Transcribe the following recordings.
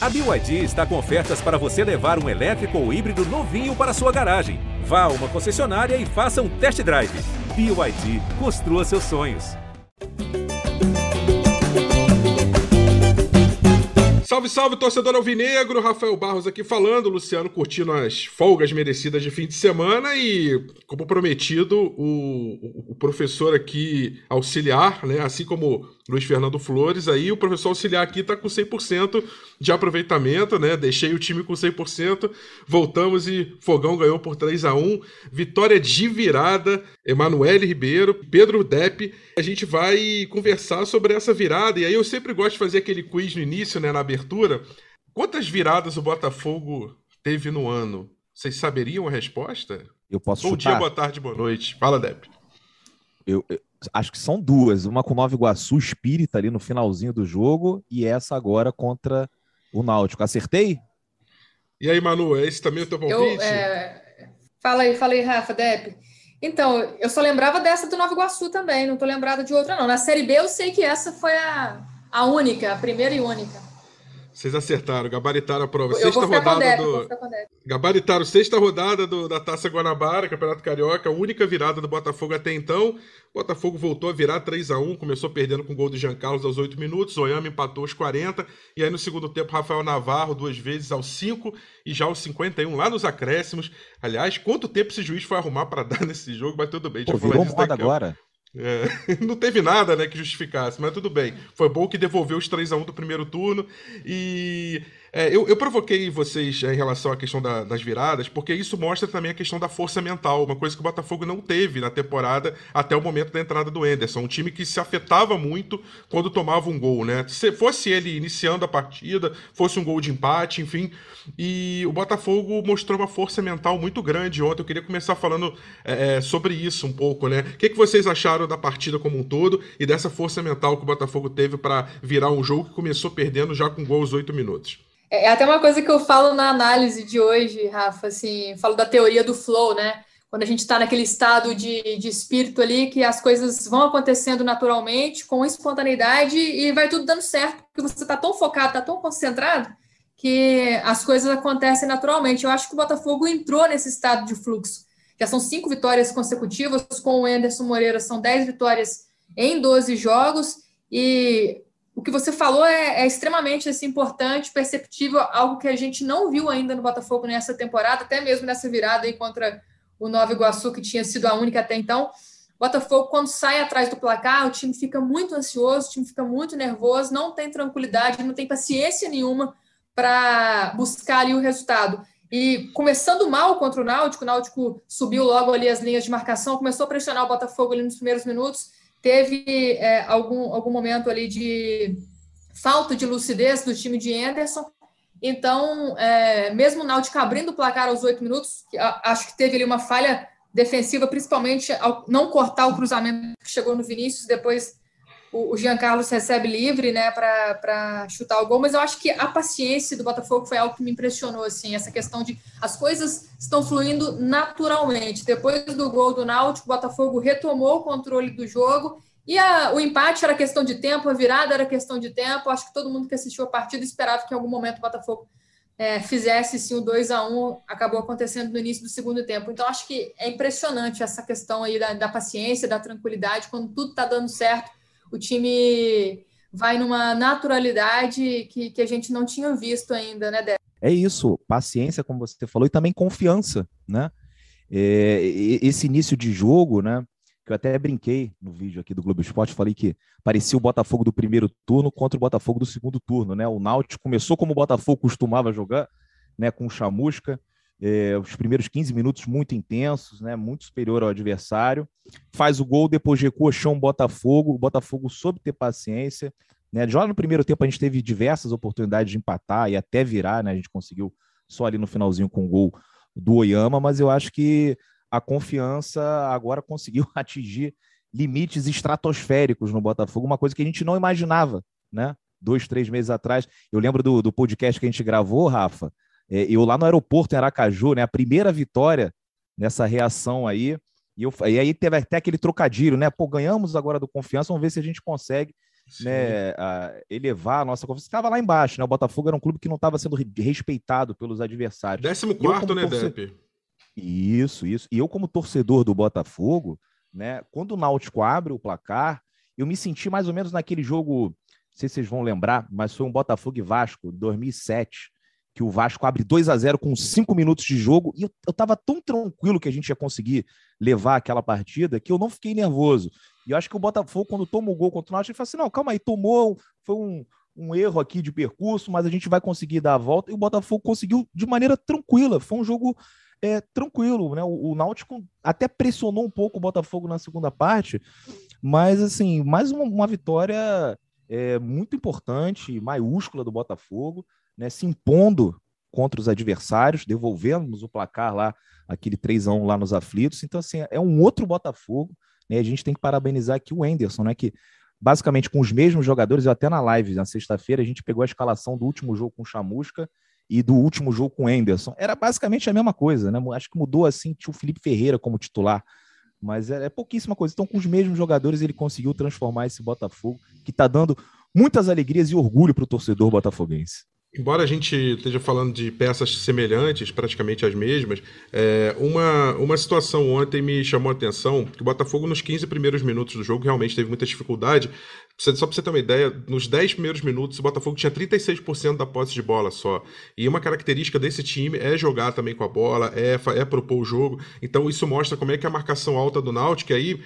A BYD está com ofertas para você levar um elétrico ou híbrido novinho para sua garagem. Vá a uma concessionária e faça um test drive. BYD, construa seus sonhos. Salve, salve, torcedor alvinegro! Rafael Barros aqui falando, Luciano curtindo as folgas merecidas de fim de semana e, como prometido, o, o professor aqui auxiliar, né, assim como Luiz Fernando Flores, aí o professor auxiliar aqui está com 100% de aproveitamento, né? Deixei o time com 100%, voltamos e Fogão ganhou por 3 a 1 Vitória de virada, Emanuele Ribeiro, Pedro Depp. A gente vai conversar sobre essa virada, e aí eu sempre gosto de fazer aquele quiz no início, né, na abertura. Quantas viradas o Botafogo teve no ano? Vocês saberiam a resposta? Eu posso Bom chutar? dia, boa tarde, boa noite. Fala, Depp. Eu, eu, acho que são duas. Uma com o Nova Iguaçu Espírita ali no finalzinho do jogo e essa agora contra o Náutico. Acertei? E aí, Manu, é esse também o teu palpite? Eu, é... Fala aí, fala aí, Rafa, Depp. Então, eu só lembrava dessa do Nova Iguaçu também, não tô lembrada de outra, não. Na Série B eu sei que essa foi a, a única, a primeira e única. Vocês acertaram, gabaritaram a prova. Eu sexta vou ficar rodada do. vou ficar com Depp. Gabaritaram sexta rodada do- da Taça Guanabara, Campeonato Carioca, a única virada do Botafogo até então. O Botafogo voltou a virar 3 a 1 começou perdendo com o gol do Jean Carlos aos 8 minutos, Oyama empatou aos 40, e aí no segundo tempo Rafael Navarro duas vezes aos 5 e já aos 51 lá nos acréscimos. Aliás, quanto tempo esse juiz foi arrumar para dar nesse jogo, mas tudo bem, Pô, virou moda agora. É, não teve nada né, que justificasse, mas tudo bem. Foi bom que devolveu os 3 a 1 do primeiro turno. E é, eu, eu provoquei vocês é, em relação à questão da- das viradas, porque isso mostra também a questão da força mental, uma coisa que o Botafogo não teve na temporada até o momento da entrada do Enderson. Um time que se afetava muito quando tomava um gol, né? Se fosse ele iniciando a partida, fosse um gol de empate, enfim. E o Botafogo mostrou uma força mental muito grande ontem. Eu queria começar falando é, é, sobre isso um pouco, né? O que, que vocês acharam da partida como um todo e dessa força mental que o Botafogo teve para virar um jogo que começou perdendo já com gol aos oito minutos? É é até uma coisa que eu falo na análise de hoje, Rafa, assim, falo da teoria do flow, né? Quando a gente está naquele estado de, de espírito ali, que as coisas vão acontecendo naturalmente, com espontaneidade, e vai tudo dando certo, porque você está tão focado, está tão concentrado, que as coisas acontecem naturalmente. Eu acho que o Botafogo entrou nesse estado de fluxo. Já são cinco vitórias consecutivas, com o Anderson Moreira são dez vitórias em 12 jogos, e o que você falou é, é extremamente assim, importante, perceptível, algo que a gente não viu ainda no Botafogo nessa temporada, até mesmo nessa virada aí contra o Nova Iguaçu, que tinha sido a única até então. Botafogo, quando sai atrás do placar, o time fica muito ansioso, o time fica muito nervoso, não tem tranquilidade, não tem paciência nenhuma para buscar ali o resultado. E começando mal contra o Náutico, o Náutico subiu logo ali as linhas de marcação, começou a pressionar o Botafogo ali nos primeiros minutos, teve é, algum, algum momento ali de falta de lucidez do time de Anderson. Então, é, mesmo o Náutico abrindo o placar aos oito minutos, acho que teve ali uma falha defensiva, principalmente ao não cortar o cruzamento que chegou no Vinícius, depois o, o Jean Carlos recebe livre né, para chutar o gol, mas eu acho que a paciência do Botafogo foi algo que me impressionou, assim, essa questão de as coisas estão fluindo naturalmente. Depois do gol do Náutico, o Botafogo retomou o controle do jogo e a, o empate era questão de tempo, a virada era questão de tempo. Acho que todo mundo que assistiu a partida esperava que em algum momento o Botafogo é, fizesse sim o 2 a 1 acabou acontecendo no início do segundo tempo. Então, acho que é impressionante essa questão aí da, da paciência, da tranquilidade, quando tudo está dando certo, o time vai numa naturalidade que, que a gente não tinha visto ainda, né, Débora? É isso, paciência, como você falou, e também confiança, né? É, esse início de jogo, né? Que eu até brinquei no vídeo aqui do Globo Esporte, falei que parecia o Botafogo do primeiro turno contra o Botafogo do segundo turno, né? O Náutico começou como o Botafogo costumava jogar, né? Com Chamusca, é, os primeiros 15 minutos muito intensos, né? Muito superior ao adversário. Faz o gol, depois recua, chão Botafogo. O Botafogo soube ter paciência. Né? Já no primeiro tempo a gente teve diversas oportunidades de empatar e até virar, né? A gente conseguiu só ali no finalzinho com o gol do Oyama, mas eu acho que a confiança agora conseguiu atingir limites estratosféricos no Botafogo, uma coisa que a gente não imaginava, né? Dois, três meses atrás. Eu lembro do, do podcast que a gente gravou, Rafa, eu lá no aeroporto em Aracaju, né? A primeira vitória nessa reação aí. E, eu, e aí teve até aquele trocadilho, né? Pô, ganhamos agora do confiança, vamos ver se a gente consegue né, a elevar a nossa confiança. Estava lá embaixo, né? O Botafogo era um clube que não estava sendo respeitado pelos adversários. Décimo quarto, né, torce... Depp? Isso, isso. E eu, como torcedor do Botafogo, né, quando o Náutico abre o placar, eu me senti mais ou menos naquele jogo, não sei se vocês vão lembrar, mas foi um Botafogo e Vasco, 2007, que o Vasco abre 2 a 0 com 5 minutos de jogo, e eu, eu tava tão tranquilo que a gente ia conseguir levar aquela partida, que eu não fiquei nervoso. E eu acho que o Botafogo, quando toma o gol contra o Náutico, ele fala assim, não, calma aí, tomou, foi um, um erro aqui de percurso, mas a gente vai conseguir dar a volta, e o Botafogo conseguiu de maneira tranquila, foi um jogo é, tranquilo, né? O, o Náutico até pressionou um pouco o Botafogo na segunda parte, mas assim, mais uma, uma vitória é, muito importante, maiúscula do Botafogo né, se impondo contra os adversários, devolvemos o placar lá, aquele 3 a 1 lá nos aflitos. Então, assim, é um outro Botafogo. Né? A gente tem que parabenizar aqui o Enderson, né? Que basicamente com os mesmos jogadores, eu até na live, na sexta-feira, a gente pegou a escalação do último jogo com o Chamusca e do último jogo com o Enderson. Era basicamente a mesma coisa, né? Acho que mudou assim, tinha o Felipe Ferreira como titular. Mas é, é pouquíssima coisa. Então, com os mesmos jogadores, ele conseguiu transformar esse Botafogo, que está dando muitas alegrias e orgulho para o torcedor botafoguense. Embora a gente esteja falando de peças semelhantes, praticamente as mesmas, é, uma, uma situação ontem me chamou a atenção, que o Botafogo nos 15 primeiros minutos do jogo realmente teve muita dificuldade, só para você ter uma ideia, nos 10 primeiros minutos o Botafogo tinha 36% da posse de bola só. E uma característica desse time é jogar também com a bola, é, é propor o jogo. Então isso mostra como é que a marcação alta do Náutico, aí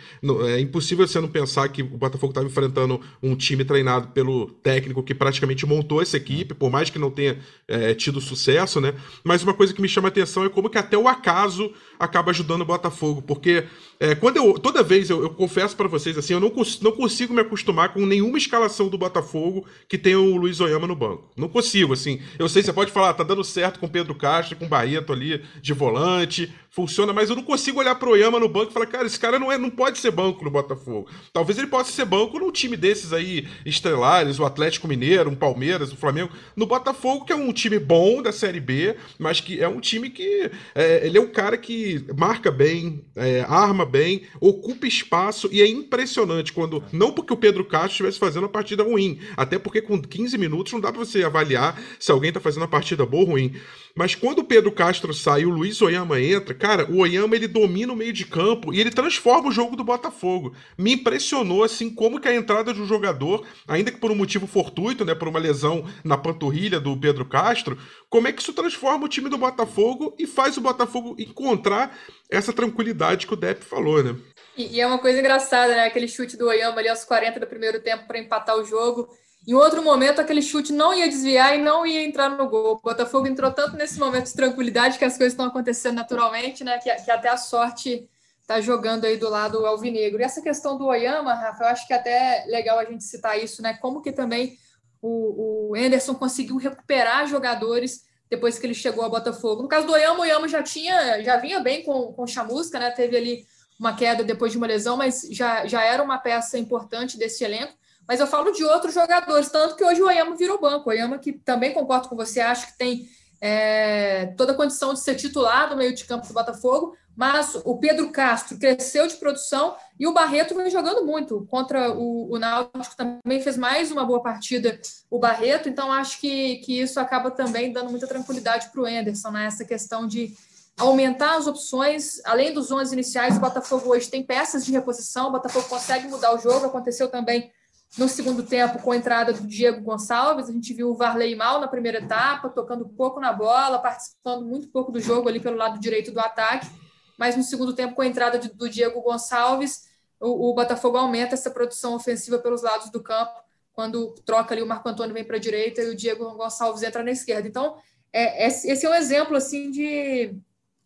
é impossível você não pensar que o Botafogo estava enfrentando um time treinado pelo técnico que praticamente montou essa equipe, por mais que não tenha é, tido sucesso, né? Mas uma coisa que me chama a atenção é como que até o acaso acaba ajudando o Botafogo, porque é, quando eu, toda vez eu, eu confesso para vocês assim, eu não, cons não consigo me acostumar com nenhuma escalação do Botafogo que tenha o Luiz Oyama no banco. Não consigo, assim. Eu sei, você pode falar, tá dando certo com Pedro Castro, com Barreto ali de volante, funciona, mas eu não consigo olhar pro Oyama no banco e falar, cara, esse cara não, é, não pode ser banco no Botafogo. Talvez ele possa ser banco num time desses aí, estrelares, o Atlético Mineiro, um Palmeiras, o Flamengo. No Botafogo, que é um time bom da Série B, mas que é um time que. É, ele é um cara que marca bem, é, arma bem, ocupa espaço e é impressionante quando. Não porque o Pedro Castro estivesse fazendo uma partida ruim, até porque com 15 minutos não dá para você avaliar se alguém está fazendo uma partida boa ou ruim. Mas quando o Pedro Castro sai e o Luiz Oyama entra, cara, o Oyama ele domina o meio de campo e ele transforma o jogo do Botafogo. Me impressionou assim como que a entrada de um jogador, ainda que por um motivo fortuito, né, por uma lesão na panturrilha do Pedro Castro, como é que isso transforma o time do Botafogo e faz o Botafogo encontrar essa tranquilidade que o Depp falou, né? E, e é uma coisa engraçada, né? Aquele chute do Oyama ali aos 40 do primeiro tempo para empatar o jogo. Em outro momento, aquele chute não ia desviar e não ia entrar no gol. O Botafogo entrou tanto nesse momento de tranquilidade que as coisas estão acontecendo naturalmente, né? Que, que até a sorte está jogando aí do lado alvinegro. E essa questão do Oyama, Rafa, eu acho que até é legal a gente citar isso, né? Como que também o, o Anderson conseguiu recuperar jogadores depois que ele chegou ao Botafogo. No caso do Oyama, o Oyama já tinha, já vinha bem com, com o Chamusca, né? Teve ali uma queda depois de uma lesão, mas já, já era uma peça importante desse elenco. Mas eu falo de outros jogadores, tanto que hoje o Oyama virou banco. O Oyama, que também concordo com você, acho que tem é, toda a condição de ser titular no meio de campo do Botafogo, mas o Pedro Castro cresceu de produção e o Barreto vem jogando muito contra o, o Náutico também fez mais uma boa partida o Barreto, então acho que, que isso acaba também dando muita tranquilidade para o Enderson, né? essa questão de aumentar as opções, além dos 11 iniciais, o Botafogo hoje tem peças de reposição, o Botafogo consegue mudar o jogo, aconteceu também no segundo tempo, com a entrada do Diego Gonçalves, a gente viu o Varley mal na primeira etapa, tocando pouco na bola, participando muito pouco do jogo ali pelo lado direito do ataque. Mas no segundo tempo, com a entrada do Diego Gonçalves, o, o Botafogo aumenta essa produção ofensiva pelos lados do campo, quando troca ali o Marco Antônio vem para a direita e o Diego Gonçalves entra na esquerda. Então, é, esse é um exemplo assim de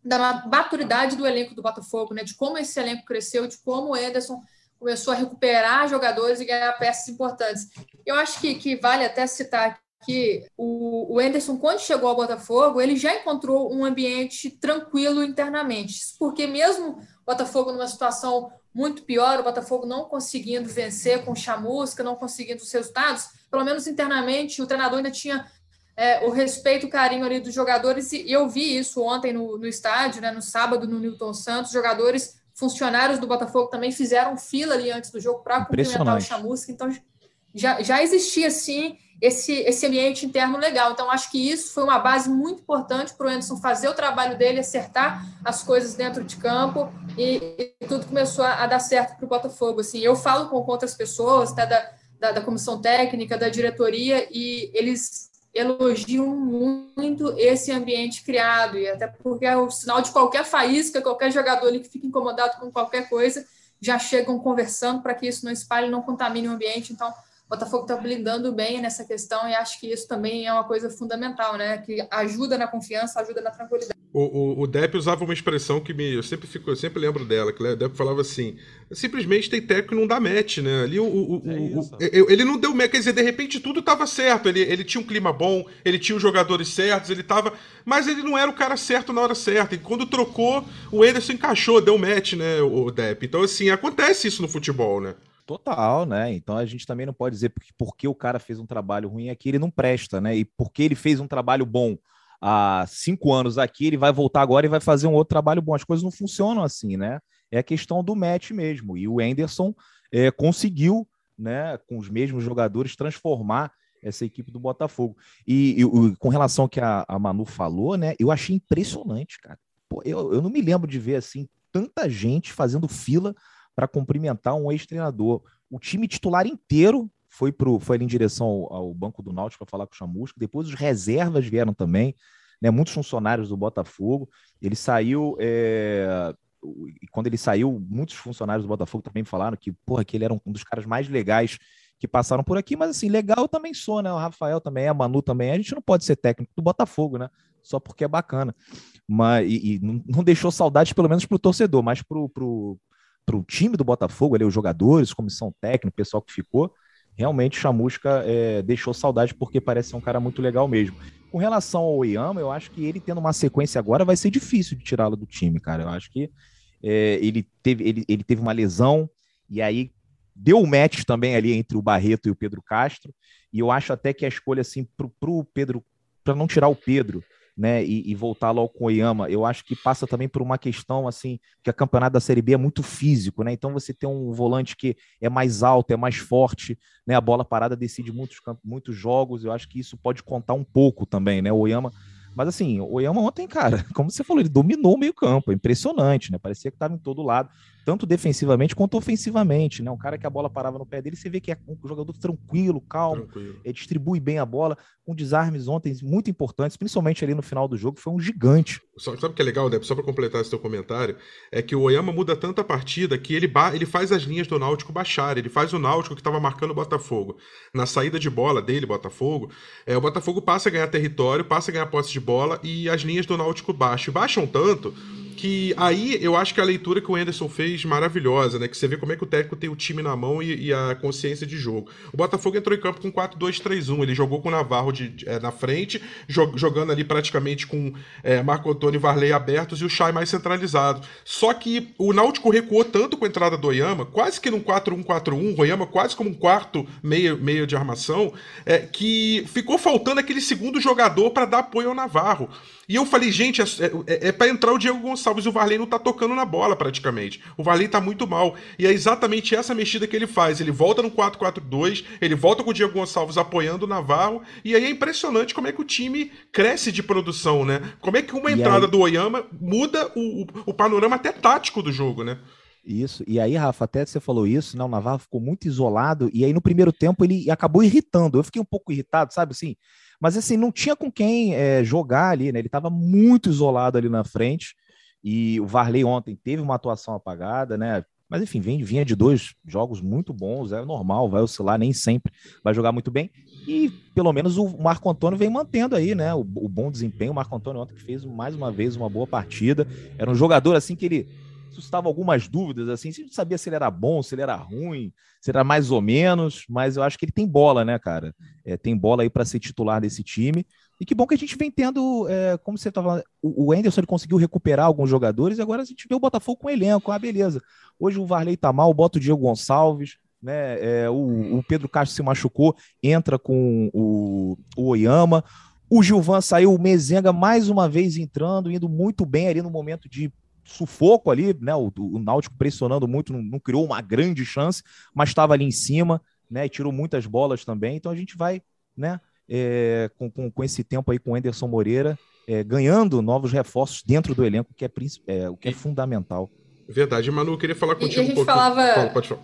da maturidade do elenco do Botafogo, né? De como esse elenco cresceu, de como o Ederson começou a recuperar jogadores e ganhar peças importantes. Eu acho que, que vale até citar que o, o Anderson, quando chegou ao Botafogo, ele já encontrou um ambiente tranquilo internamente, porque mesmo o Botafogo numa situação muito pior, o Botafogo não conseguindo vencer com chamusca, não conseguindo os resultados, pelo menos internamente, o treinador ainda tinha é, o respeito, o carinho ali dos jogadores, e eu vi isso ontem no, no estádio, né, no sábado, no Newton Santos, jogadores funcionários do Botafogo também fizeram fila ali antes do jogo para cumprimentar o Chamusca. Então, já, já existia, sim, esse, esse ambiente interno legal. Então, acho que isso foi uma base muito importante para o Anderson fazer o trabalho dele, acertar as coisas dentro de campo e, e tudo começou a, a dar certo para o Botafogo. Assim, eu falo com outras pessoas, até da, da, da comissão técnica, da diretoria, e eles elogiam muito esse ambiente criado, e até porque é o sinal de qualquer faísca, qualquer jogador ali que fica incomodado com qualquer coisa, já chegam conversando para que isso não espalhe, não contamine o ambiente. Então, o Botafogo está blindando bem nessa questão e acho que isso também é uma coisa fundamental, né? Que ajuda na confiança, ajuda na tranquilidade. O, o, o Depp usava uma expressão que me, eu sempre fico, eu sempre lembro dela, que o Depp falava assim: simplesmente tem técnico que não dá match, né? Ali o, o, é o ele não deu match, quer dizer, de repente tudo estava certo. Ele, ele tinha um clima bom, ele tinha os jogadores certos, ele tava. Mas ele não era o cara certo na hora certa. E quando trocou, o Ederson encaixou, deu match, né, o Depp. Então, assim, acontece isso no futebol, né? Total, né? Então a gente também não pode dizer porque, porque o cara fez um trabalho ruim aqui, ele não presta, né? E porque ele fez um trabalho bom há cinco anos aqui, ele vai voltar agora e vai fazer um outro trabalho bom. As coisas não funcionam assim, né? É a questão do match mesmo. E o Anderson é, conseguiu, né, com os mesmos jogadores, transformar essa equipe do Botafogo. E, e com relação ao que a, a, Manu falou, né? Eu achei impressionante, cara. Pô, eu, eu não me lembro de ver assim tanta gente fazendo fila para cumprimentar um ex-treinador. O time titular inteiro foi, pro, foi ali em direção ao, ao Banco do Náutico para falar com o Chamusco. Depois os reservas vieram também, né, muitos funcionários do Botafogo. Ele saiu. É, e quando ele saiu, muitos funcionários do Botafogo também falaram que, porra, que ele era um dos caras mais legais que passaram por aqui, mas assim, legal também sou, né? O Rafael também, a Manu também. A gente não pode ser técnico do Botafogo, né? Só porque é bacana. Mas, e, e não deixou saudade, pelo menos, para o torcedor, mas para o para o time do Botafogo, ali, os jogadores, comissão técnica, o pessoal que ficou, realmente Chamusca é, deixou saudade porque parece ser um cara muito legal mesmo. Com relação ao Oyama, eu acho que ele tendo uma sequência agora vai ser difícil de tirá-lo do time, cara. Eu acho que é, ele, teve, ele, ele teve uma lesão e aí deu um match também ali entre o Barreto e o Pedro Castro. E eu acho até que a escolha assim para o Pedro, para não tirar o Pedro, né, e, e, voltar logo com o Oyama, eu acho que passa também por uma questão assim, que a campeonato da Série B é muito físico, né? Então você tem um volante que é mais alto, é mais forte, né? A bola parada decide muitos, muitos jogos, eu acho que isso pode contar um pouco também, né? O Oyama mas assim, o Oyama ontem, cara, como você falou, ele dominou o meio-campo, é impressionante, né? Parecia que estava em todo lado, tanto defensivamente quanto ofensivamente, né? Um cara que a bola parava no pé dele, você vê que é um jogador tranquilo, calmo, tranquilo. Ele distribui bem a bola, com desarmes ontem muito importantes, principalmente ali no final do jogo, foi um gigante. Sabe o que é legal, Deb? Só para completar esse teu comentário, é que o Oyama muda tanto a partida que ele, ele faz as linhas do Náutico baixarem, ele faz o Náutico que estava marcando o Botafogo. Na saída de bola dele, Botafogo, é, o Botafogo passa a ganhar território, passa a ganhar posse de bola e as linhas do Náutico baixam. Baixam tanto que aí eu acho que a leitura que o Anderson fez maravilhosa, né? Que você vê como é que o técnico tem o time na mão e, e a consciência de jogo. O Botafogo entrou em campo com 4-2-3-1. Ele jogou com o Navarro de, de, é, na frente, jog, jogando ali praticamente com é, Marco Antônio e Varley abertos e o Chay mais centralizado. Só que o Náutico recuou tanto com a entrada do Oyama, quase que num 4-1-4-1, o Oyama quase como um quarto meio, meio de armação, é, que ficou faltando aquele segundo jogador para dar apoio ao Navarro. E eu falei, gente, é, é, é para entrar o Diego Gonçalves e o Varley não tá tocando na bola praticamente. O Varley tá muito mal. E é exatamente essa mexida que ele faz. Ele volta no 4-4-2, ele volta com o Diego Gonçalves apoiando o Navarro. E aí é impressionante como é que o time cresce de produção, né? Como é que uma e entrada aí... do Oyama muda o, o, o panorama até tático do jogo, né? Isso. E aí, Rafa, até você falou isso, né? O Navarro ficou muito isolado e aí no primeiro tempo ele acabou irritando. Eu fiquei um pouco irritado, sabe assim? Mas assim, não tinha com quem é, jogar ali, né? Ele estava muito isolado ali na frente. E o Varley ontem teve uma atuação apagada, né? Mas enfim, vinha de dois jogos muito bons, é normal, vai oscilar, nem sempre vai jogar muito bem. E pelo menos o Marco Antônio vem mantendo aí, né? O, o bom desempenho. O Marco Antônio ontem fez mais uma vez uma boa partida. Era um jogador assim que ele suscitava algumas dúvidas, assim, não sabia se ele era bom, se ele era ruim, se era mais ou menos, mas eu acho que ele tem bola, né, cara? É, tem bola aí para ser titular desse time. E que bom que a gente vem tendo, é, como você estava falando, o, o Anderson ele conseguiu recuperar alguns jogadores e agora a gente vê o Botafogo com elenco, ah, beleza. Hoje o Varley tá mal, bota o Diego Gonçalves, né? É, o, o, Pedro Castro se machucou, entra com o, o Oyama. O Gilvan saiu, o Mezenga mais uma vez entrando, indo muito bem ali no momento de sufoco ali, né? O, o Náutico pressionando muito, não, não criou uma grande chance, mas estava ali em cima, né? E tirou muitas bolas também. Então a gente vai, né? É, com, com, com, esse tempo aí com o Anderson Moreira, é, ganhando novos reforços dentro do elenco, que é, é o que é fundamental. Verdade, Manu, eu queria falar contigo e a gente um pouco. Falava... pode falar.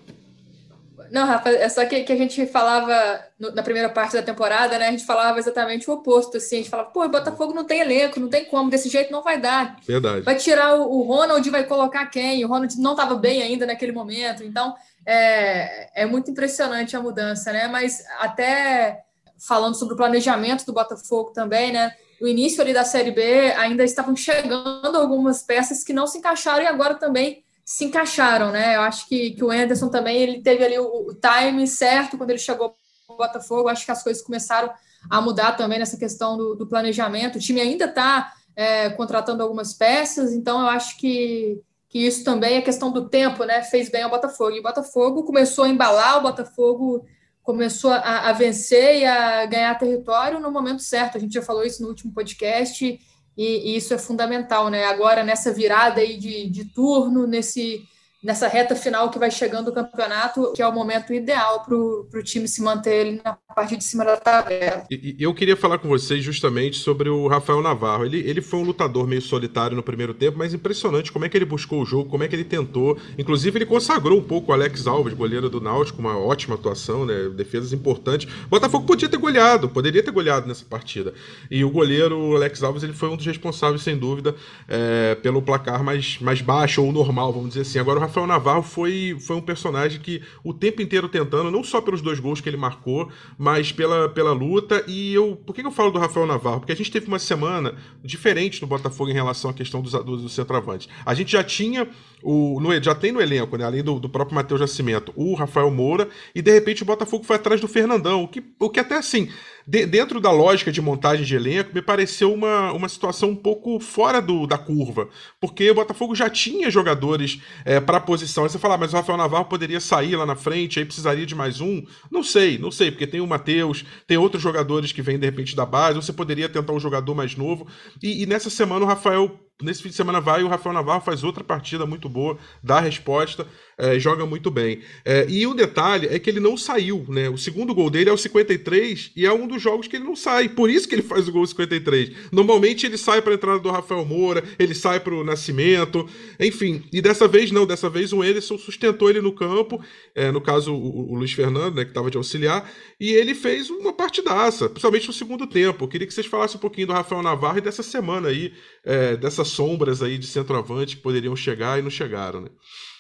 Não, Rafa, é só que, que a gente falava no, na primeira parte da temporada, né? A gente falava exatamente o oposto, assim. A gente falava, pô, o Botafogo não tem elenco, não tem como, desse jeito não vai dar. Verdade. Vai tirar o, o Ronald vai colocar quem? O Ronald não estava bem ainda naquele momento. Então, é, é muito impressionante a mudança, né? Mas até falando sobre o planejamento do Botafogo também, né? No início ali da Série B ainda estavam chegando algumas peças que não se encaixaram e agora também se encaixaram, né? Eu acho que, que o Anderson também ele teve ali o, o time certo quando ele chegou ao Botafogo. Acho que as coisas começaram a mudar também nessa questão do, do planejamento. O time ainda está é, contratando algumas peças, então eu acho que, que isso também é questão do tempo, né? Fez bem ao Botafogo. E o Botafogo começou a embalar, o Botafogo começou a, a vencer e a ganhar território no momento certo. A gente já falou isso no último podcast e, e, isso é fundamental, né? Agora, nessa virada aí de, de turno, nesse nessa reta final que vai chegando o campeonato, que é o momento ideal para o time se manter na parte de cima da tabela. E, eu queria falar com vocês justamente sobre o Rafael Navarro. Ele, ele foi um lutador meio solitário no primeiro tempo, mas impressionante como é que ele buscou o jogo, como é que ele tentou. Inclusive, ele consagrou um pouco o Alex Alves, goleiro do Náutico, uma ótima atuação, né? defesas importantes. Botafogo podia ter goleado, poderia ter goleado nessa partida. E o goleiro Alex Alves ele foi um dos responsáveis, sem dúvida, é, pelo placar mais, mais baixo ou normal, vamos dizer assim. Agora, o Rafael Navarro foi, foi um personagem que o tempo inteiro tentando, não só pelos dois gols que ele marcou, mas pela, pela luta. E eu. Por que eu falo do Rafael Navarro? Porque a gente teve uma semana diferente no Botafogo em relação à questão dos, dos, dos centroavantes. A gente já tinha o, no, já tem no elenco, né, além do, do próprio Matheus Nascimento, o Rafael Moura, e de repente o Botafogo foi atrás do Fernandão, o que, o que até assim de, dentro da lógica de montagem de elenco, me pareceu uma, uma situação um pouco fora do, da curva, porque o Botafogo já tinha jogadores é, para a posição. Aí você fala, ah, mas o Rafael Navarro poderia sair lá na frente, aí precisaria de mais um? Não sei, não sei, porque tem o Matheus, tem outros jogadores que vêm de repente da base, você poderia tentar um jogador mais novo. E, e nessa semana o Rafael nesse fim de semana vai o Rafael Navarro faz outra partida muito boa, dá a resposta, é, joga muito bem. É, e o detalhe é que ele não saiu, né? O segundo gol dele é o 53 e é um dos jogos que ele não sai. Por isso que ele faz o gol 53. Normalmente ele sai para a entrada do Rafael Moura, ele sai para o Nascimento, enfim. E dessa vez não, dessa vez o Ederson sustentou ele no campo, é, no caso o, o, Luiz Fernando, né, que estava de auxiliar, e ele fez uma partidaça, principalmente no segundo tempo. Eu queria que vocês falassem um pouquinho do Rafael Navarro e dessa semana aí, é, dessas sombras aí de centroavante que poderiam chegar e não chegaram, né?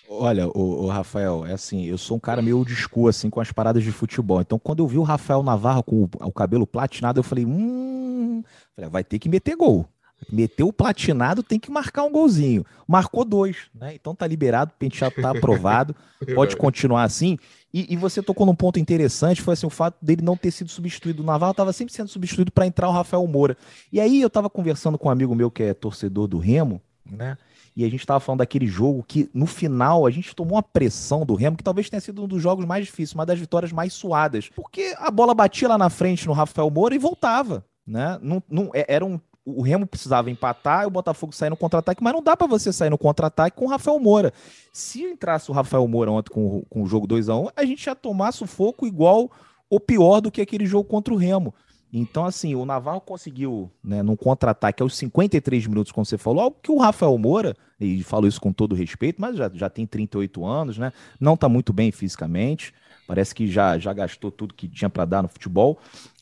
Olha, o, Rafael, é assim, eu sou um cara meio school, assim, com as paradas de futebol. Então, quando eu vi o Rafael Navarro com o, o cabelo platinado, eu falei, hum, falei, vai ter que meter gol. Meteu o platinado, tem que marcar um golzinho. Marcou dois, né? Então tá liberado, o penteado tá aprovado, pode continuar assim. E, e, você tocou num ponto interessante, foi assim, o fato dele não ter sido substituído. O Navarro estava sempre sendo substituído para entrar o Rafael Moura. E aí eu estava conversando com um amigo meu que é torcedor do Remo, né? E a gente estava falando daquele jogo que, no final, a gente tomou uma pressão do Remo, que talvez tenha sido um dos jogos mais difíceis, uma das vitórias mais suadas. Porque a bola batia lá na frente no Rafael Moura e voltava. Né? Não, não, é, era um, o Remo precisava empatar o Botafogo sair no contra-ataque, mas não dá para você sair no contra-ataque com o Rafael Moura. Se entrasse o Rafael Moura ontem com, com o jogo 2 a 1 a gente ia tomar sufoco igual ou pior do que aquele jogo contra o Remo. Então, assim, o Navarro conseguiu, né, num contra-ataque aos 53 minutos, como você falou, algo que o Rafael Moura, e falo isso com todo respeito, mas já, já tem 38 anos, né? Não está muito bem fisicamente, parece que já, já gastou tudo que tinha para dar no futebol.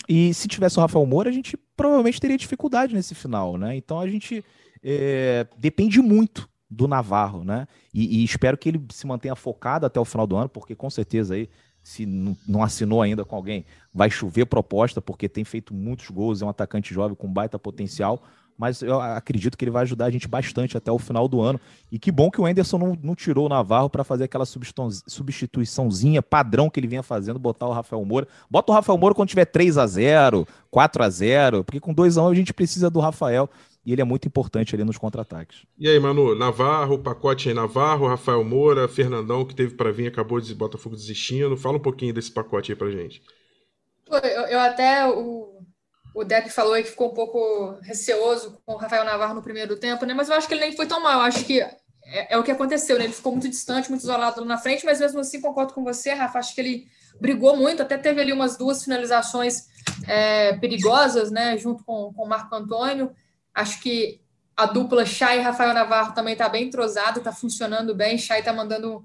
E se tivesse o Rafael Moura, a gente provavelmente teria dificuldade nesse final, né? Então a gente é, depende muito do Navarro, né? E, e espero que ele se mantenha focado até o final do ano, porque com certeza aí se não assinou ainda com alguém, vai chover proposta, porque tem feito muitos gols, é um atacante jovem com baita potencial, mas eu acredito que ele vai ajudar a gente bastante até o final do ano. E que bom que o Enderson não, não tirou o Navarro para fazer aquela substituiçãozinha padrão que ele vinha fazendo, botar o Rafael Moura. Bota o Rafael Moura quando tiver 3 a 0 4 a 0 porque com 2 a 1 a gente precisa do Rafael e ele é muito importante ali nos contra-ataques. E aí, Manu, Navarro, pacote aí, Navarro, Rafael Moura, Fernandão, que teve para vir, acabou de Botafogo desistindo. Fala um pouquinho desse pacote aí pra gente. Eu, eu até, o, o Depp falou aí que ficou um pouco receoso com o Rafael Navarro no primeiro tempo, né? Mas eu acho que ele nem foi tão mal. Eu acho que é, é, o que aconteceu, né? Ele ficou muito distante, muito isolado lá na frente, mas mesmo assim concordo com você, Rafa. Acho que ele brigou muito, até teve ali umas duas finalizações é, perigosas, né, junto com, com o Marco Antônio. Acho que a dupla Chay e Rafael Navarro também está bem entrosada, está funcionando bem. Chay está mandando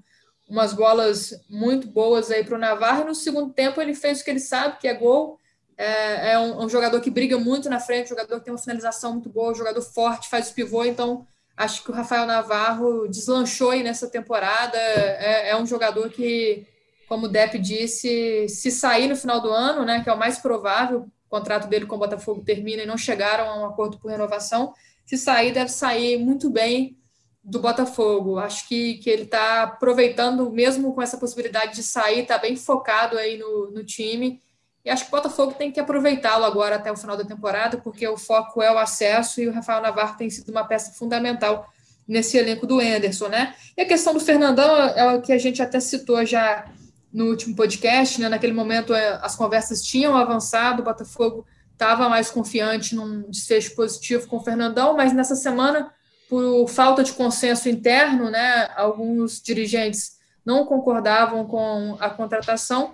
umas bolas muito boas aí para o Navarro. No segundo tempo ele fez o que ele sabe, que é gol. É, é um, um, jogador que briga muito na frente, jogador que tem uma finalização muito boa, jogador forte, faz o pivô. Então, acho que o Rafael Navarro deslanchou aí nessa temporada. É, é um jogador que como o Depp disse, se sair no final do ano, né, que é o mais provável, o contrato dele com o Botafogo termina e não chegaram a um acordo por renovação, se sair, deve sair muito bem do Botafogo. Acho que, que ele está aproveitando, mesmo com essa possibilidade de sair, está bem focado aí no, no time. E acho que o Botafogo tem que aproveitá-lo agora até o final da temporada, porque o foco é o acesso e o Rafael Navarro tem sido uma peça fundamental nesse elenco do Enderson, né? E a questão do Fernandão é o que a gente até citou já no último podcast, né? Naquele momento é, as conversas tinham avançado, o Botafogo estava mais confiante num desfecho positivo com o Fernandão, mas nessa semana, por falta de consenso interno, né, alguns dirigentes não concordavam com a contratação,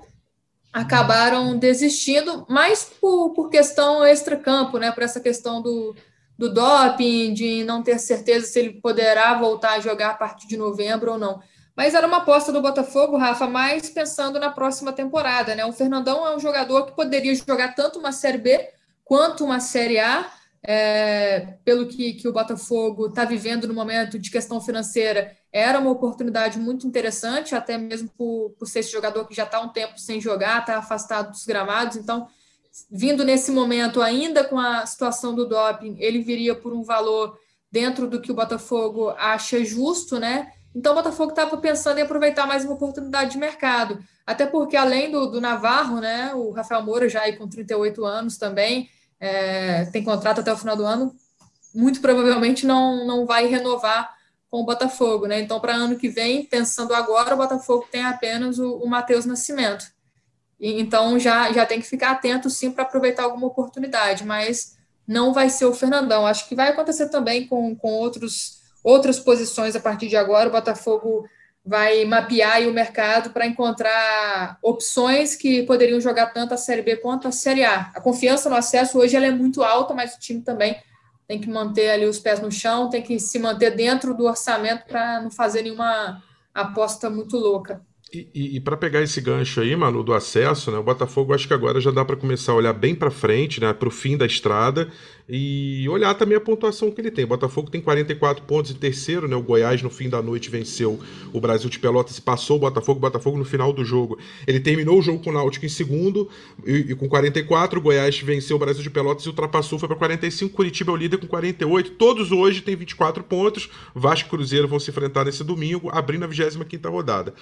acabaram desistindo, mais por, por questão extra-campo, né, por essa questão do, do doping, de não ter certeza se ele poderá voltar a jogar a partir de novembro ou não. Mas era uma aposta do Botafogo, Rafa, mais pensando na próxima temporada, né? O Fernandão é um jogador que poderia jogar tanto uma Série B quanto uma Série A. É, pelo que, que o Botafogo está vivendo no momento de questão financeira, era uma oportunidade muito interessante, até mesmo por, por ser esse jogador que já está um tempo sem jogar, está afastado dos gramados. Então, vindo nesse momento, ainda com a situação do doping, ele viria por um valor dentro do que o Botafogo acha justo, né? Então, o Botafogo estava pensando em aproveitar mais uma oportunidade de mercado. Até porque, além do, do Navarro, né, o Rafael Moura, já aí com 38 anos também, é, tem contrato até o final do ano, muito provavelmente não, não vai renovar com o Botafogo. Né? Então, para ano que vem, pensando agora, o Botafogo tem apenas o, o Matheus Nascimento. E, então, já, já tem que ficar atento, sim, para aproveitar alguma oportunidade. Mas não vai ser o Fernandão. Acho que vai acontecer também com, com outros outras posições a partir de agora. O Botafogo vai mapear o mercado para encontrar opções que poderiam jogar tanto a Série B quanto a Série A. A confiança no acesso hoje é muito alta, mas o time também tem que manter ali os pés no chão, tem que se manter dentro do orçamento para não fazer nenhuma aposta muito louca. E, e, para pegar esse gancho aí, mano, do acesso, né? O Botafogo acho que agora já dá para começar a olhar bem para frente, né? Para o fim da estrada e olhar também a pontuação que ele tem. O Botafogo tem 44 pontos em terceiro, né? O Goiás no fim da noite venceu o Brasil de Pelotas e passou o Botafogo. O Botafogo no final do jogo ele terminou o jogo com o Náutico em segundo e, e com 44. O Goiás venceu o Brasil de Pelotas e ultrapassou, foi para 45. Curitiba é o líder com 48. Todos hoje têm 24 pontos. Vasco e Cruzeiro vão se enfrentar nesse domingo, abrindo a 25 rodada.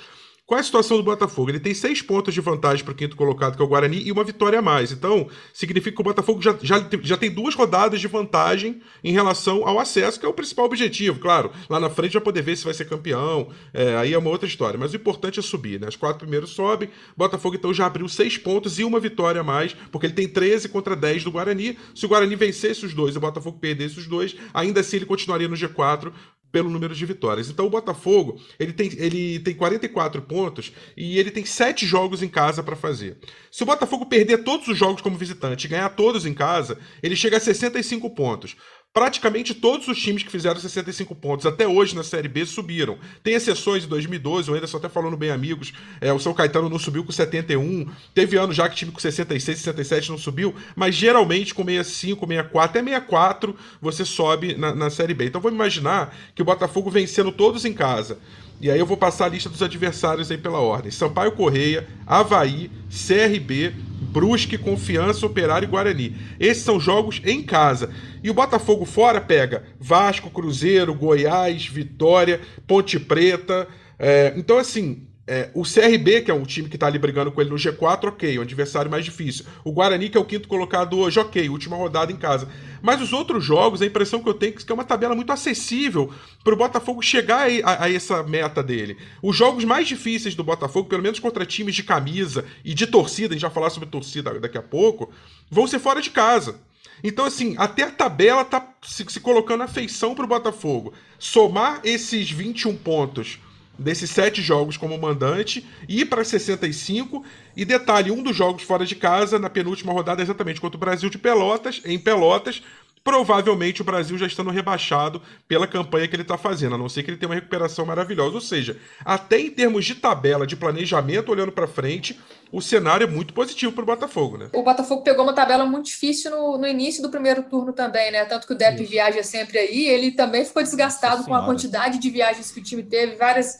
Qual é a situação do Botafogo? Ele tem seis pontos de vantagem para o quinto colocado, que é o Guarani, e uma vitória a mais. Então, significa que o Botafogo já, já, já tem duas rodadas de vantagem em relação ao acesso, que é o principal objetivo. Claro, lá na frente vai poder ver se vai ser campeão, é, aí é uma outra história. Mas o importante é subir, né? As quatro primeiros sobem. Botafogo, então, já abriu seis pontos e uma vitória a mais, porque ele tem 13 contra 10 do Guarani. Se o Guarani vencesse os dois e o Botafogo perdesse os dois, ainda assim ele continuaria no G4 pelo número de vitórias. Então o Botafogo, ele tem, ele tem 44 pontos e ele tem 7 jogos em casa para fazer. Se o Botafogo perder todos os jogos como visitante e ganhar todos em casa, ele chega a 65 pontos praticamente todos os times que fizeram 65 pontos até hoje na Série B subiram. Tem exceções em 2012, o Anderson até falando bem amigos, é, o São Caetano não subiu com 71, teve ano já que time com 66, 67 não subiu, mas geralmente com 65, 64, até 64 você sobe na, na Série B. Então vamos imaginar que o Botafogo vencendo todos em casa. E aí eu vou passar a lista dos adversários aí pela ordem. Sampaio Correia, Havaí, CRB, Brusque, Confiança, Operário e Guarani. Esses são jogos em casa. E o Botafogo fora pega Vasco, Cruzeiro, Goiás, Vitória, Ponte Preta. É, então, assim, é, o CRB, que é um time que está ali brigando com ele no G4, ok, um adversário mais difícil. O Guarani, que é o quinto colocado hoje, ok, última rodada em casa. Mas os outros jogos, a impressão que eu tenho é que é uma tabela muito acessível para o Botafogo chegar a, a, essa meta dele. Os jogos mais difíceis do Botafogo, pelo menos contra times de camisa e de torcida, a gente vai falar sobre torcida daqui a pouco, vão ser fora de casa. Então, assim, até a tabela tá se, se colocando a feição para o Botafogo. Somar esses 21 pontos desses sete jogos como mandante, ir para 65 e detalhe, um dos jogos fora de casa, na penúltima rodada, exatamente contra o Brasil de Pelotas, em Pelotas, provavelmente o Brasil já estando rebaixado pela campanha que ele está fazendo, a não ser que ele tenha uma recuperação maravilhosa. Ou seja, até em termos de tabela, de planejamento, olhando para frente, o cenário é muito positivo para o Botafogo, né? O Botafogo pegou uma tabela muito difícil no, no início do primeiro turno também, né? Tanto que o Depp Isso. viaja sempre aí, ele também ficou desgastado com a quantidade de viagens que o time teve, várias.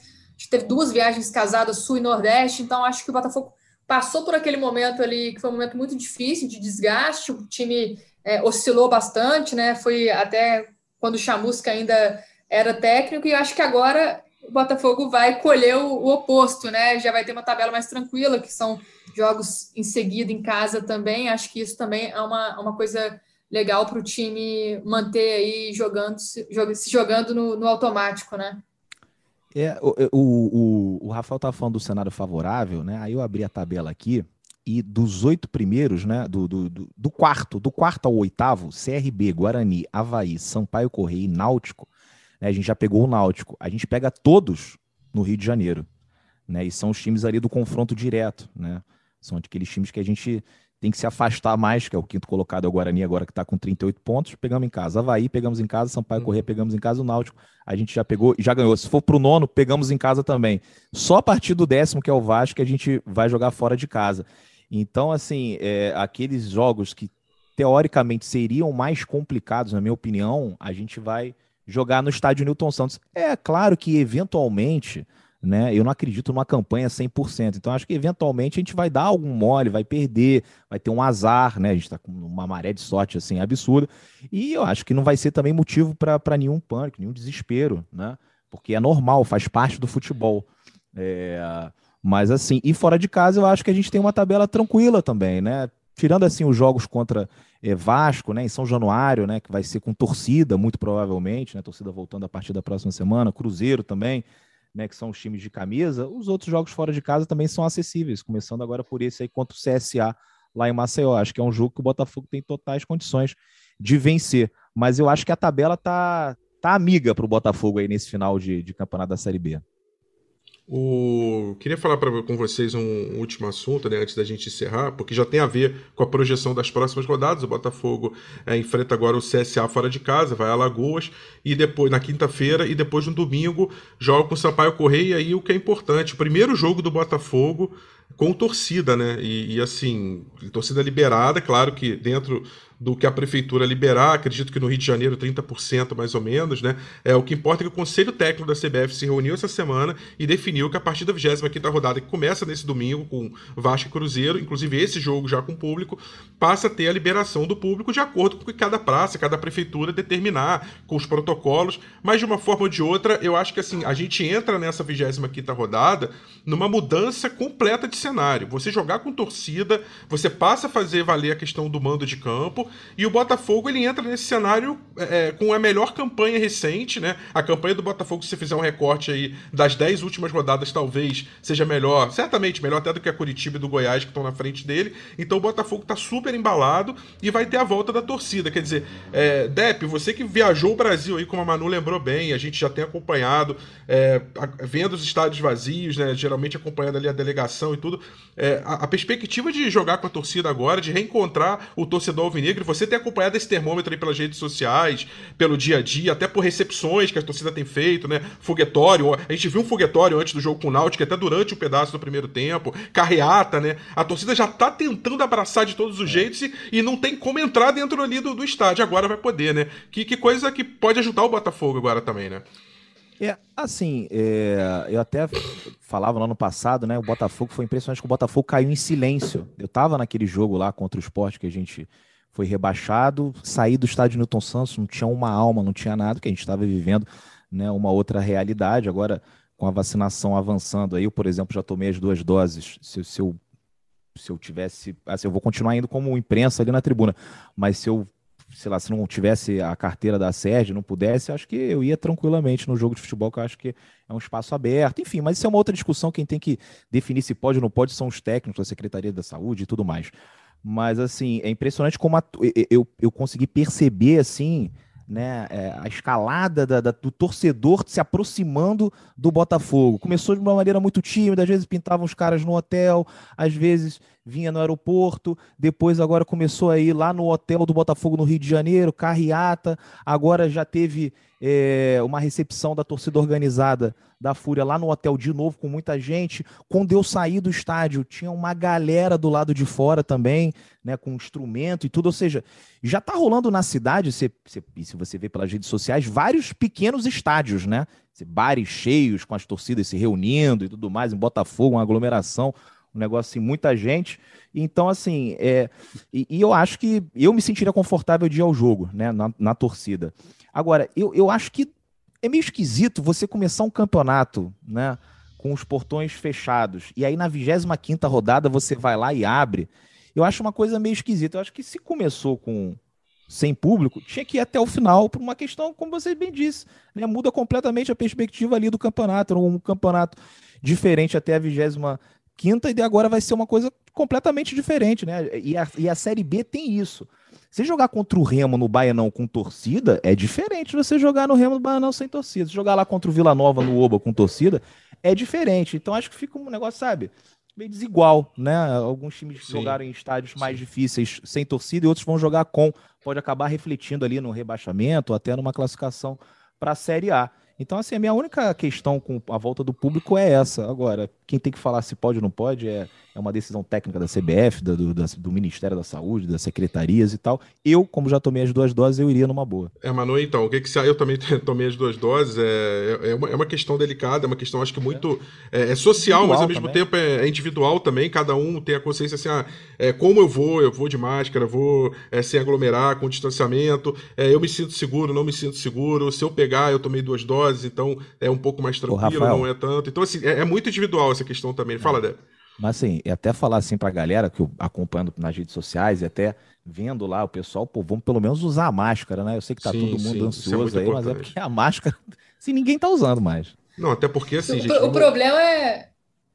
Teve duas viagens casadas, Sul e Nordeste, então acho que o Botafogo passou por aquele momento ali que foi um momento muito difícil de desgaste, o time é, oscilou bastante, né? Foi até quando o Chamusca ainda era técnico, e acho que agora o Botafogo vai colher o, o, oposto, né? Já vai ter uma tabela mais tranquila, que são jogos em seguida em casa também. Acho que isso também é uma, uma coisa legal para o time manter aí jogando, se, jogando no, no automático, né? É, o, o, o, o Rafael tá falando do cenário favorável, né? Aí eu abri a tabela aqui e dos oito primeiros, né, do, do, do, quarto, do quarto ao oitavo, CRB, Guarani, Havaí, Sampaio Correia e Náutico, né, a gente já pegou o Náutico, a gente pega todos no Rio de Janeiro, né, e são os times ali do confronto direto, né, são aqueles times que a gente tem que se afastar mais, que é o quinto colocado, é o Guarani, agora que está com 38 pontos, pegamos em casa. Havaí, pegamos em casa, Sampaio uhum. Correia, pegamos em casa, o Náutico, a gente já pegou e já ganhou. Se for para o nono, pegamos em casa também. Só a partir do décimo, que é o Vasco, que a gente vai jogar fora de casa. Então, assim, é, aqueles jogos que teoricamente seriam mais complicados, na minha opinião, a gente vai jogar no estádio Newton Santos. É claro que, eventualmente, né, eu não acredito numa campanha 100%. Então, acho que, eventualmente, a gente vai dar algum mole, vai perder, vai ter um azar, né? A gente está com uma maré de sorte, assim, absurda. E eu acho que não vai ser também motivo para nenhum pânico, nenhum desespero, né? Porque é normal, faz parte do futebol. É... Mas assim, e fora de casa eu acho que a gente tem uma tabela tranquila também, né? Tirando assim os jogos contra é, Vasco, né, em São Januário, né, que vai ser com torcida, muito provavelmente, né, torcida voltando a partir da próxima semana, Cruzeiro também, né, que são os times de camisa. Os outros jogos fora de casa também são acessíveis, começando agora por esse aí contra o CSA lá em Maceió. Acho que é um jogo que o Botafogo tem totais condições de vencer. Mas eu acho que a tabela tá, tá amiga para o Botafogo aí nesse final de, de campeonato da Série B. O... Queria falar pra, com vocês um último assunto, né, antes da gente encerrar, porque já tem a ver com a projeção das próximas rodadas. O Botafogo é, enfrenta agora o CSA fora de casa, vai a Lagoas, e depois na quinta-feira, e depois no domingo joga com o Sampaio Correia. E o que é importante, o primeiro jogo do Botafogo com torcida, né? E, e assim, torcida liberada, claro que dentro do que a prefeitura liberar, acredito que no Rio de Janeiro 30% mais ou menos, né? É, o que importa é que o Conselho Técnico da CBF se reuniu essa semana e definiu que a partir da 25ª rodada, que começa nesse domingo com Vasco e Cruzeiro, inclusive esse jogo já com público, passa a ter a liberação do público de acordo com o que cada praça, cada prefeitura determinar, com os protocolos, mas de uma forma ou de outra, eu acho que assim, a gente entra nessa 25ª rodada numa mudança completa de cenário. Você jogar com torcida, você passa a fazer valer a questão do mando de campo, e o Botafogo ele entra nesse cenário é, é, com a melhor campanha recente, né? A campanha do Botafogo, se fizer um recorte aí das 10 últimas rodadas, talvez seja melhor, certamente melhor até do que a Curitiba e do Goiás que estão na frente dele. Então o Botafogo está super embalado e vai ter a volta da torcida. Quer dizer, é, Depp, você que viajou o Brasil aí, como a Manu lembrou bem, a gente já tem acompanhado, é, vendo os estádios vazios, né? Geralmente acompanhando ali a delegação e tudo. É, a, a perspectiva de jogar com a torcida agora, de reencontrar o torcedor alvinegro, você ter acompanhado esse termômetro aí pelas redes sociais, pelo dia a dia, até por recepções que a torcida tem feito, né? Foguetório, a gente viu um foguetório antes do jogo com o Náutico, até durante o pedaço do primeiro tempo, carreata, né? A torcida já tá tentando abraçar de todos os é. jeitos e, e, não tem como entrar dentro ali do, do estádio. Agora vai poder, né? Que, que coisa que pode ajudar o Botafogo agora também, né? É, assim, é, eu até falava no ano passado, né? O Botafogo foi impressionante que o Botafogo caiu em silêncio. Eu tava naquele jogo lá contra o esporte que a gente foi rebaixado, saí do estádio Newton Santos, não tinha uma alma, não tinha nada, que a gente estava vivendo né, uma outra realidade. Agora, com a vacinação avançando, aí eu, por exemplo, já tomei as duas doses. Se, se eu, se eu tivesse. Assim, eu vou continuar indo como imprensa ali na tribuna, mas se eu sei lá, se não tivesse a carteira da Sérgio, não pudesse, acho que eu ia tranquilamente no jogo de futebol, que eu acho que é um espaço aberto. Enfim, mas isso é uma outra discussão. Quem tem que definir se pode ou não pode são os técnicos da Secretaria da Saúde e tudo mais. Mas, assim, é impressionante como a, eu, eu consegui perceber, assim, né, é, a escalada da, da, do torcedor se aproximando do Botafogo. Começou de uma maneira muito tímida, às vezes pintavam os caras no hotel, às vezes vinha no aeroporto, depois agora começou a ir lá no hotel do Botafogo no Rio de Janeiro, carreata, agora já teve é, uma recepção da torcida organizada da Fúria lá no hotel de novo, com muita gente. Quando eu saí do estádio, tinha uma galera do lado de fora também, né, com instrumento e tudo. Ou seja, já tá rolando na cidade, se, se, se você vê pelas redes sociais, vários pequenos estádios, né? Bares cheios, com as torcidas se reunindo e tudo mais, em Botafogo, uma aglomeração um negócio assim, muita gente. Então, assim, é, e, e, eu acho que eu me sentiria confortável de ir ao jogo, né, na, na torcida. Agora, eu, eu acho que é meio esquisito você começar um campeonato, né, com os portões fechados, e aí na 25 rodada você vai lá e abre. Eu acho uma coisa meio esquisita. Eu acho que se começou com sem público, tinha que ir até o final por uma questão, como você bem disse, né, muda completamente a perspectiva ali do campeonato, um campeonato diferente até a 25 quinta e agora vai ser uma coisa completamente diferente, né? E a, e a Série B tem isso. Se jogar contra o Remo no Baianão com torcida, é diferente de você jogar no Remo no Baianão sem torcida. Se jogar lá contra o Vila Nova no Oba com torcida, é diferente. Então acho que fica um negócio, sabe, meio desigual, né? Alguns times Sim. jogaram em estádios mais Sim. difíceis sem torcida e outros vão jogar com. Pode acabar refletindo ali no rebaixamento ou até numa classificação para a Série A. Então, assim, a minha única questão com a volta do público é essa. Agora, quem tem que falar se pode ou não pode é, é uma decisão técnica da CBF, do, do, do, Ministério da Saúde, das secretarias e tal. Eu, como já tomei as duas doses, eu iria numa boa. É, Manu, então, o que que você... Eu também tomei as duas doses. É, é, uma, é uma questão delicada, é uma questão, acho que muito... É, é social, mas ao mesmo também. tempo é, é, individual também. Cada um tem a consciência assim, ah, é, como eu vou, eu vou de máscara, vou é, sem aglomerar, com distanciamento. É, eu me sinto seguro, não me sinto seguro. Se eu pegar, eu tomei duas doses, então é um pouco mais tranquilo, não é tanto. Então, assim, é, é muito individual essa questão também. Fala, é. Débora. Mas assim, até falar assim pra galera que eu acompanhando nas redes sociais e até vendo lá o pessoal, pô, vamos pelo menos usar a máscara, né? Eu sei que tá sim, todo mundo sim, é ansioso é aí, importante. mas é porque a máscara, assim, ninguém tá usando mais. Não, até porque assim, o, gente, o problema é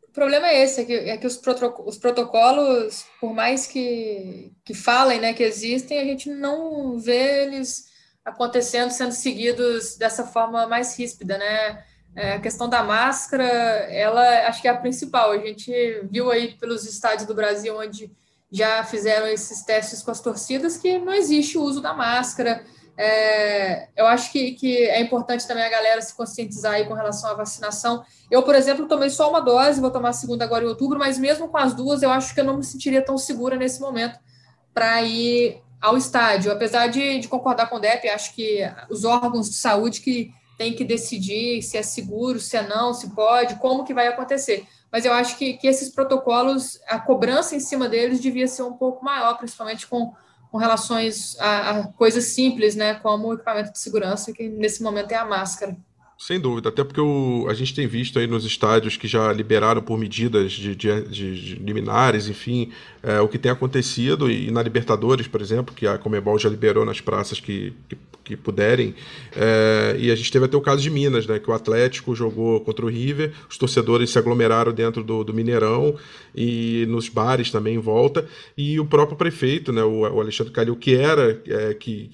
o problema é esse, é que, é que os, os protocolos, por mais que, que falem, né, que existem, a gente não vê eles acontecendo, sendo seguidos dessa forma mais ríspida, né? É, a questão da máscara, ela acho que é a principal. A gente viu aí pelos estádios do Brasil onde já fizeram esses testes com as torcidas que não existe o uso da máscara. É, eu acho que, que é importante também a galera se conscientizar aí com relação à vacinação. Eu, por exemplo, tomei só uma dose, vou tomar a segunda agora em outubro, mas mesmo com as duas, eu acho que eu não me sentiria tão segura nesse momento para ir ao estádio. Apesar de, de concordar com o DEP, acho que os órgãos de saúde que tem que decidir se é seguro, se é não, se pode, como que vai acontecer. Mas eu acho que, que esses protocolos, a cobrança em cima deles devia ser um pouco maior, principalmente com, com relações a, a coisas simples, né, como equipamento de segurança, que nesse momento é a máscara. Sem dúvida, até porque o, a gente tem visto aí nos estádios que já liberaram por medidas de, de, de, de liminares, enfim, é, o que tem acontecido, e, na Libertadores, por exemplo, que a Comebol já liberou nas praças que, que que puderem. É, e a gente teve até o caso de Minas, né, que o Atlético jogou contra o River, os torcedores se aglomeraram dentro do, do Mineirão e nos bares também em volta, e o próprio prefeito, né, o, o Alexandre Calil, que era, é, que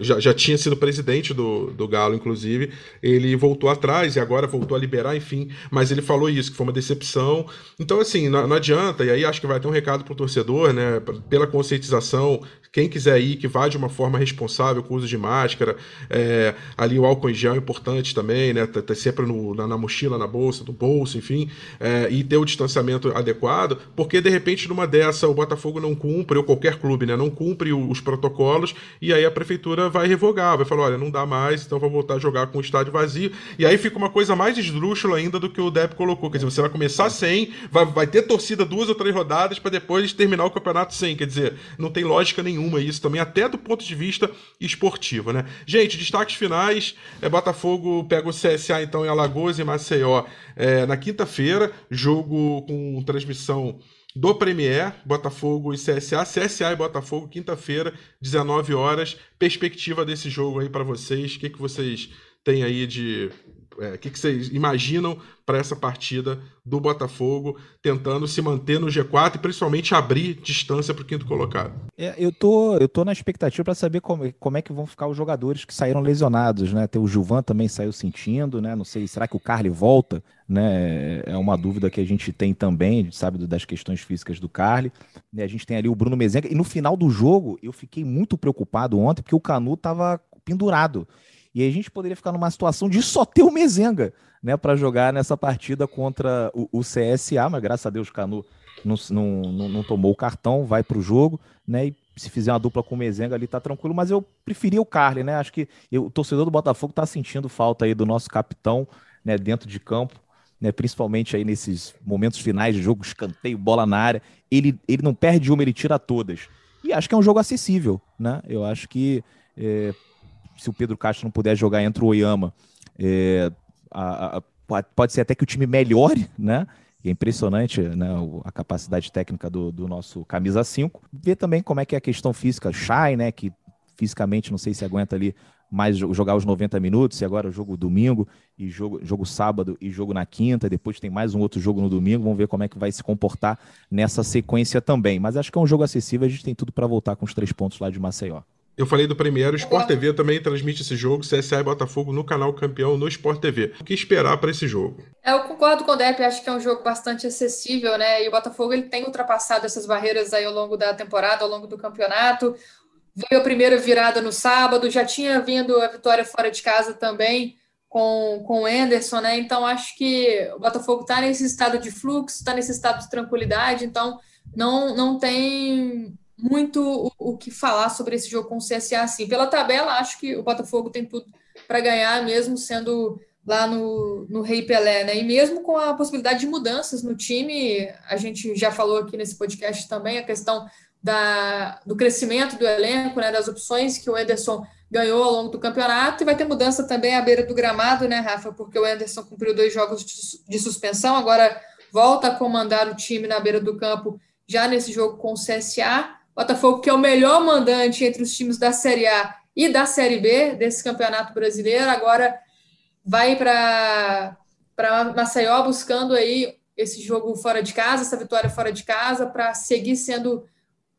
já, já tinha sido presidente do, do Galo, inclusive, ele voltou atrás e agora voltou a liberar, enfim, mas ele falou isso, que foi uma decepção. Então, assim, não, não adianta, e aí acho que vai ter um recado para o torcedor, né, pela conscientização, quem quiser ir, que vá de uma forma responsável, com uso de máscara. É, ali o álcool em gel é importante também, né? Tá, tá sempre no, na, na, mochila, na bolsa, no bolso, enfim. É, e ter o distanciamento adequado, porque de repente numa dessa o Botafogo não cumpre, ou qualquer clube, né? Não cumpre os protocolos, e aí a prefeitura vai revogar, vai falar: olha, não dá mais, então vai voltar a jogar com o estádio vazio. E aí fica uma coisa mais esdrúxula ainda do que o Depp colocou. Quer dizer, você vai começar sem, vai, vai ter torcida duas ou três rodadas para depois terminar o campeonato sem. Quer dizer, não tem lógica nenhuma isso também, até do ponto de vista esportivo, né? Gente, destaques finais: é, Botafogo pega o CSA então em Alagoas e Maceió é, na quinta-feira, jogo com transmissão do Premier, Botafogo e CSA, CSA e Botafogo, quinta-feira, 19 horas. Perspectiva desse jogo aí para vocês, o que, que vocês têm aí de É, o que, que vocês imaginam para essa partida do Botafogo, tentando se manter no G4 e principalmente abrir distância para o quinto colocado? É, eu, tô, eu tô na expectativa para saber como, como é que vão ficar os jogadores que saíram lesionados, né? Tem o Gilvan também saiu sentindo, né? Não sei, será que o Carly volta? Né? É uma dúvida que a gente tem também, a gente sabe das questões físicas do Carly. Né? A gente tem ali o Bruno Mezenga. E no final do jogo, eu fiquei muito preocupado ontem, porque o Canu estava pendurado. E aí a gente poderia ficar numa situação de só ter o Mezenga, né, para jogar nessa partida contra o, o, CSA, mas graças a Deus o Canu não, não, não, tomou o cartão, vai para o jogo, né, e se fizer uma dupla com o Mezenga ali tá tranquilo, mas eu preferia o Carly, né, acho que eu, o torcedor do Botafogo tá sentindo falta aí do nosso capitão, né, dentro de campo, né, principalmente aí nesses momentos finais de jogo, escanteio, bola na área, ele, ele não perde uma, ele tira todas. E acho que é um jogo acessível, né? Eu acho que é, se o Pedro Castro não puder jogar entre o Oyama, é, a, a, pode ser até que o time melhore, né? é impressionante né, a capacidade técnica do, do, nosso camisa 5. Ver também como é que é a questão física. Shai, né, que fisicamente não sei se aguenta ali mais jogar os 90 minutos, e agora jogo domingo, e jogo, jogo sábado e jogo na quinta, depois tem mais um outro jogo no domingo, vamos ver como é que vai se comportar nessa sequência também. Mas acho que é um jogo acessível, a gente tem tudo para voltar com os três pontos lá de Maceió. Eu falei do Premiere, o Sport TV também transmite esse jogo, CSA e Botafogo no canal Campeão no Sport TV. O que esperar para esse jogo? É, eu concordo com o Depp, acho que é um jogo bastante acessível, né? E o Botafogo ele tem ultrapassado essas barreiras aí ao longo da temporada, ao longo do campeonato. Veio a primeira virada no sábado, já tinha vindo a vitória fora de casa também com, com o Anderson, né? Então acho que o Botafogo está nesse estado de fluxo, está nesse estado de tranquilidade, então não, não tem muito o, o, que falar sobre esse jogo com o CSA assim. Pela tabela, acho que o Botafogo tem tudo para ganhar, mesmo sendo lá no, no Rei Pelé, né? E mesmo com a possibilidade de mudanças no time, a gente já falou aqui nesse podcast também a questão da, do crescimento do elenco, né? Das opções que o Ederson ganhou ao longo do campeonato e vai ter mudança também à beira do gramado, né, Rafa? Porque o Ederson cumpriu dois jogos de, de suspensão, agora volta a comandar o time na beira do campo já nesse jogo com o CSA. Botafogo, que é o melhor mandante entre os times da Série A e da Série B desse campeonato brasileiro, agora vai para Maceió buscando aí esse jogo fora de casa, essa vitória fora de casa, para seguir sendo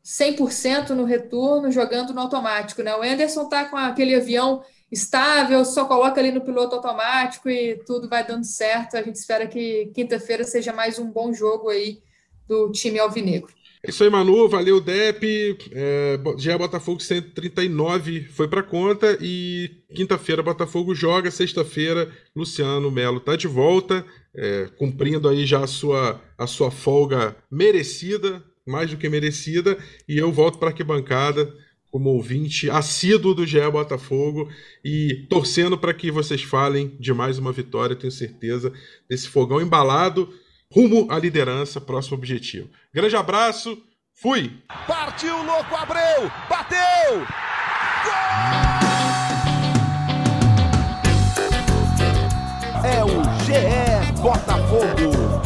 100% no retorno, jogando no automático. Né? O Anderson está com aquele avião estável, só coloca ali no piloto automático e tudo vai dando certo. A gente espera que quinta-feira seja mais um bom jogo aí do time alvinegro. É isso aí, Manu. Valeu, Dep. É, já é Botafogo 139 foi para conta. E quinta-feira, Botafogo joga. Sexta-feira, Luciano Melo tá de volta, é, cumprindo aí já a sua, a sua folga merecida, mais do que merecida. E eu volto para arquibancada como ouvinte assíduo do GE Botafogo e torcendo para que vocês falem de mais uma vitória, tenho certeza, desse fogão embalado rumo à liderança, próximo objetivo. Grande abraço, fui! Partiu, louco, Abreu! Bateu! Gol! É o GE Botafogo.